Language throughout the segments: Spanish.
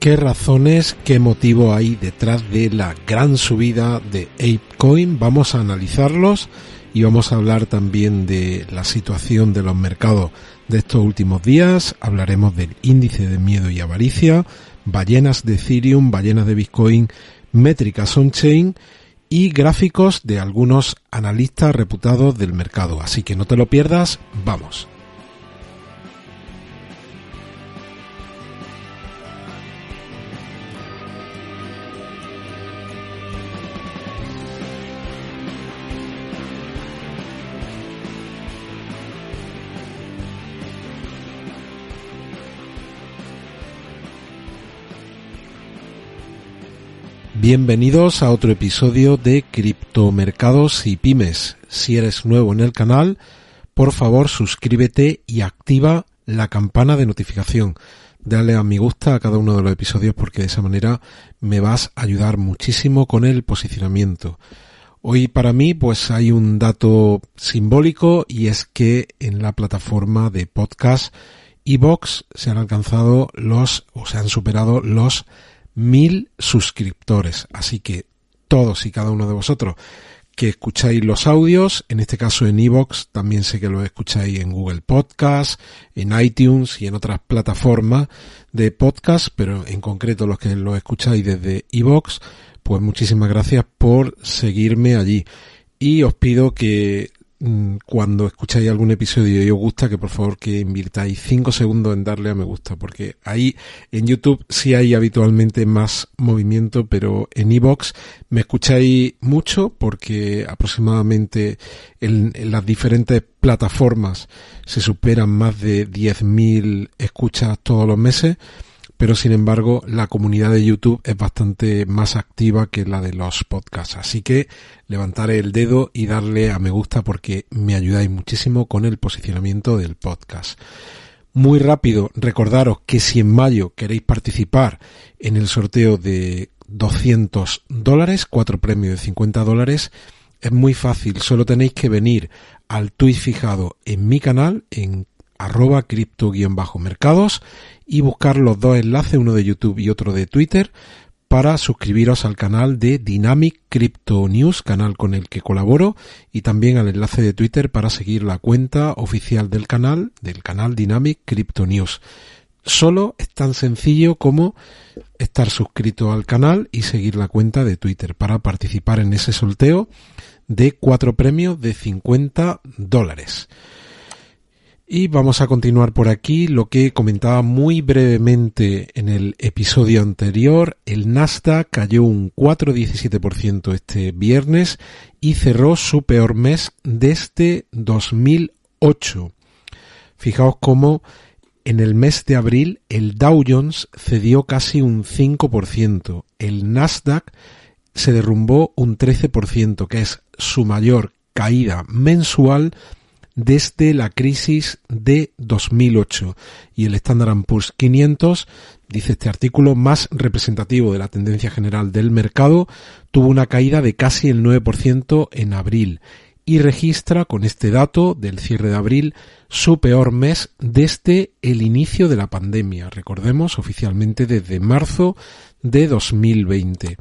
¿Qué razones, qué motivo hay detrás de la gran subida de ApeCoin? Vamos a analizarlos y vamos a hablar también de la situación de los mercados de estos últimos días. Hablaremos del índice de miedo y avaricia, ballenas de Ethereum, ballenas de Bitcoin, métricas on-chain y gráficos de algunos analistas reputados del mercado. Así que no te lo pierdas, vamos. Bienvenidos a otro episodio de Criptomercados y Pymes. Si eres nuevo en el canal, por favor suscríbete y activa la campana de notificación. Dale a me gusta a cada uno de los episodios porque de esa manera me vas a ayudar muchísimo con el posicionamiento. Hoy para mí pues hay un dato simbólico y es que en la plataforma de podcast iBox se han alcanzado los o se han superado los mil suscriptores. Así que todos y cada uno de vosotros que escucháis los audios, en este caso en iVoox, también sé que lo escucháis en Google Podcast, en iTunes y en otras plataformas de podcast, pero en concreto los que lo escucháis desde iVoox, pues muchísimas gracias por seguirme allí. Y os pido que cuando escucháis algún episodio y os gusta, que por favor que invirtáis 5 segundos en darle a me gusta, porque ahí en YouTube sí hay habitualmente más movimiento, pero en iBox me escucháis mucho porque aproximadamente en, en las diferentes plataformas se superan más de 10.000 escuchas todos los meses pero sin embargo la comunidad de YouTube es bastante más activa que la de los podcasts. Así que levantaré el dedo y darle a me gusta porque me ayudáis muchísimo con el posicionamiento del podcast. Muy rápido, recordaros que si en mayo queréis participar en el sorteo de 200 dólares, cuatro premios de 50 dólares, es muy fácil, solo tenéis que venir al tweet fijado en mi canal, en arroba cripto-mercados y buscar los dos enlaces, uno de YouTube y otro de Twitter, para suscribiros al canal de Dynamic Crypto News, canal con el que colaboro, y también al enlace de Twitter para seguir la cuenta oficial del canal, del canal Dynamic Crypto News. Solo es tan sencillo como estar suscrito al canal y seguir la cuenta de Twitter para participar en ese sorteo de cuatro premios de 50 dólares. Y vamos a continuar por aquí lo que comentaba muy brevemente en el episodio anterior. El Nasdaq cayó un 4,17% este viernes y cerró su peor mes desde 2008. Fijaos cómo en el mes de abril el Dow Jones cedió casi un 5%. El Nasdaq se derrumbó un 13%, que es su mayor caída mensual desde la crisis de 2008 y el Standard Poor's 500, dice este artículo, más representativo de la tendencia general del mercado, tuvo una caída de casi el 9% en abril y registra con este dato del cierre de abril su peor mes desde el inicio de la pandemia, recordemos oficialmente desde marzo de 2020.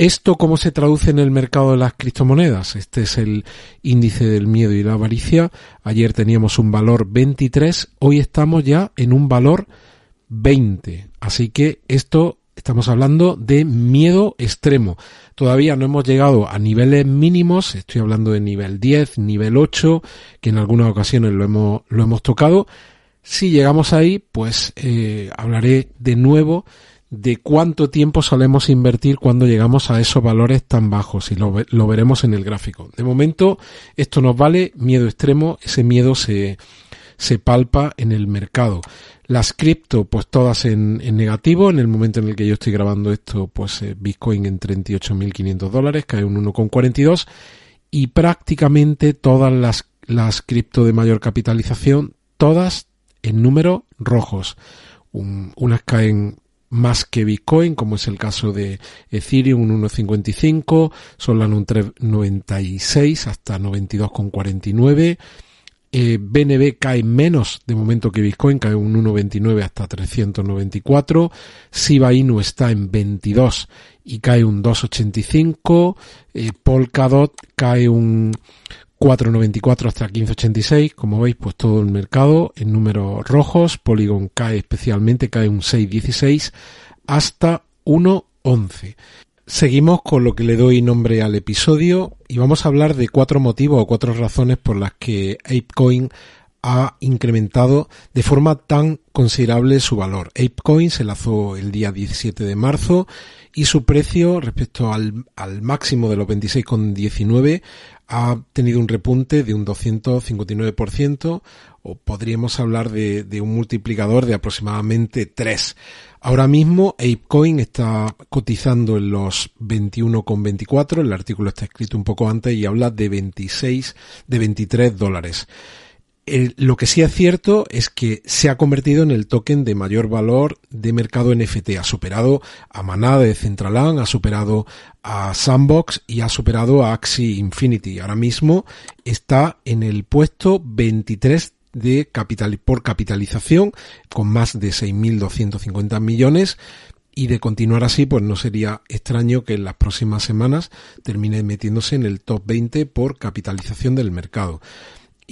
¿Esto cómo se traduce en el mercado de las criptomonedas? Este es el índice del miedo y la avaricia. Ayer teníamos un valor 23, hoy estamos ya en un valor 20. Así que esto estamos hablando de miedo extremo. Todavía no hemos llegado a niveles mínimos, estoy hablando de nivel 10, nivel 8, que en algunas ocasiones lo hemos, lo hemos tocado. Si llegamos ahí, pues eh, hablaré de nuevo de cuánto tiempo solemos invertir cuando llegamos a esos valores tan bajos y lo, lo, veremos en el gráfico. De momento esto nos vale miedo extremo, ese miedo se, se palpa en el mercado. Las cripto, pues todas en, negativo. En el momento en el que yo estoy grabando esto, pues eh, Bitcoin en 38.500 dólares, cae un 1,42. Y prácticamente todas las, las cripto de mayor capitalización, todas en números rojos. unas caen más que Bitcoin, como es el caso de Ethereum, un 1,55, Solana un 3,96 hasta 92,49 eh, BNB cae menos de momento que Bitcoin, cae un 1,29 hasta 394. Shiba Inu está en 22 y cae un 2,85. Eh, Polkadot cae un 4,94 hasta 15,86. Como veis, pues todo el mercado en números rojos. Polygon cae especialmente, cae un 6,16 hasta 1,11. Seguimos con lo que le doy nombre al episodio y vamos a hablar de cuatro motivos o cuatro razones por las que ApeCoin ha incrementado de forma tan considerable su valor. ApeCoin se lanzó el día 17 de marzo y su precio respecto al, máximo de los 26,19 ha tenido un repunte de un 259% o podríamos hablar de, de un multiplicador de aproximadamente 3. Ahora mismo ApeCoin está cotizando en los 21,24, el artículo está escrito un poco antes y habla de 26, de 23 dólares. Lo que sí es cierto es que se ha convertido en el token de mayor valor de mercado NFT. Ha superado a Manada de Centraland, ha superado a Sandbox y ha superado a Axie Infinity. Ahora mismo está en el puesto 23 de capital, por capitalización con más de 6.250 millones y de continuar así pues no sería extraño que en las próximas semanas termine metiéndose en el top 20 por capitalización del mercado.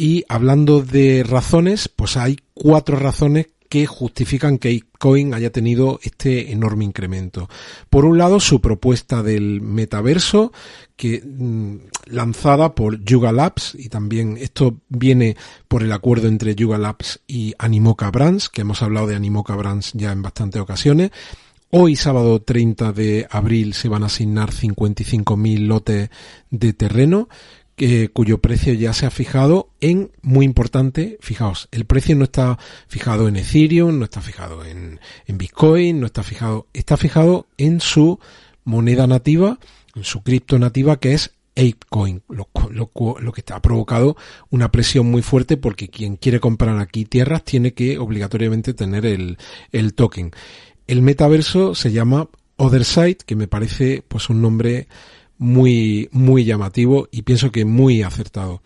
Y hablando de razones, pues hay cuatro razones que justifican que Bitcoin haya tenido este enorme incremento. Por un lado, su propuesta del metaverso, que mm, lanzada por Yuga Labs, y también esto viene por el acuerdo entre Yuga Labs y Animoca Brands, que hemos hablado de Animoca Brands ya en bastantes ocasiones. Hoy, sábado 30 de abril, se van a asignar 55.000 lotes de terreno cuyo precio ya se ha fijado en, muy importante, fijaos, el precio no está fijado en Ethereum, no está fijado en, en Bitcoin, no está fijado, está fijado en su moneda nativa, en su cripto nativa que es ApeCoin, lo, lo, lo, que ha provocado una presión muy fuerte porque quien quiere comprar aquí tierras tiene que obligatoriamente tener el, el token. El metaverso se llama Otherside, que me parece pues un nombre muy, muy llamativo y pienso que muy acertado.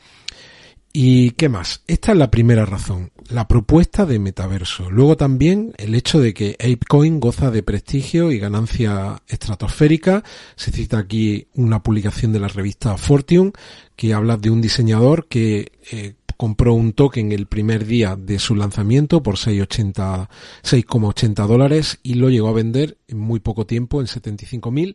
¿Y qué más? Esta es la primera razón, la propuesta de metaverso. Luego también el hecho de que ApeCoin goza de prestigio y ganancia estratosférica. Se cita aquí una publicación de la revista Fortune que habla de un diseñador que eh, compró un token el primer día de su lanzamiento por 6,80 dólares y lo llegó a vender en muy poco tiempo, en 75.000